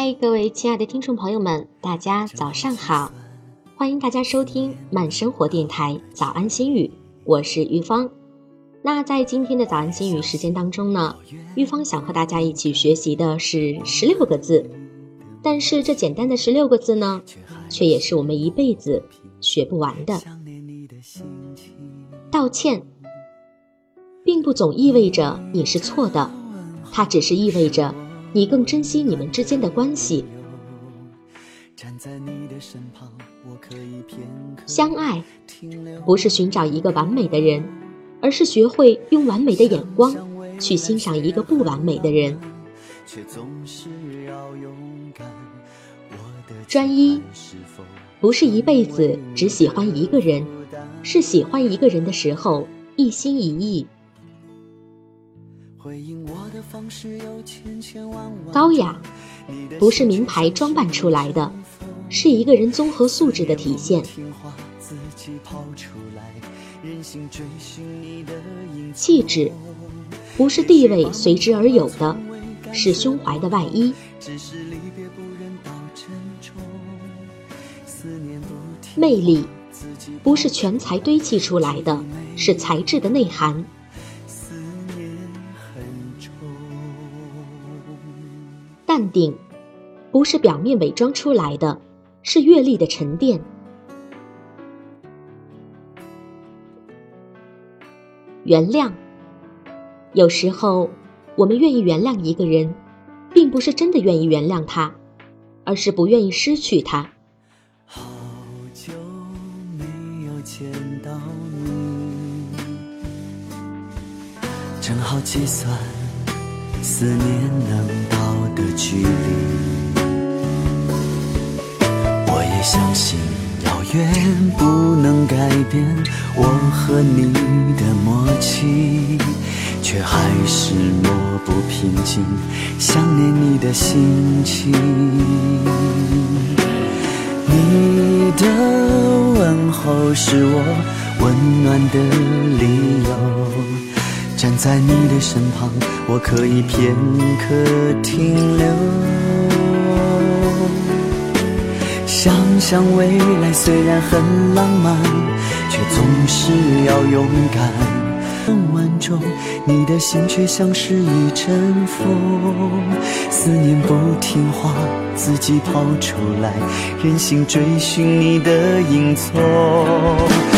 嗨，各位亲爱的听众朋友们，大家早上好！欢迎大家收听慢生活电台早安心语，我是玉芳。那在今天的早安心语时间当中呢，玉芳想和大家一起学习的是十六个字，但是这简单的十六个字呢，却也是我们一辈子学不完的。道歉，并不总意味着你是错的，它只是意味着。你更珍惜你们之间的关系。相爱不是寻找一个完美的人，而是学会用完美的眼光去欣赏一个不完美的人。专一不是一辈子只喜欢一个人，是喜欢一个人的时候一心一意。高雅不是名牌装扮出来的，是一个人综合素质的体现。气质不是地位随之而有的，是胸怀的外衣。魅力不是全才堆砌出来的，是才智的内涵。淡定，不是表面伪装出来的，是阅历的沉淀。原谅，有时候我们愿意原谅一个人，并不是真的愿意原谅他，而是不愿意失去他。好久没有见到你，正好计算思念能到。的距离，我也相信遥远不能改变我和你的默契，却还是抹不平静想念你的心情。你的问候是我温暖的理由。站在你的身旁，我可以片刻停留。想想未来虽然很浪漫，却总是要勇敢。很万重，你的心却像是一阵风，思念不听话，自己跑出来，任性追寻你的影踪。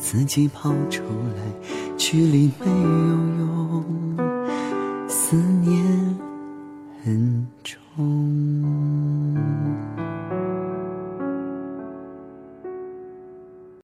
自己跑出来，距离没有用。思念很重。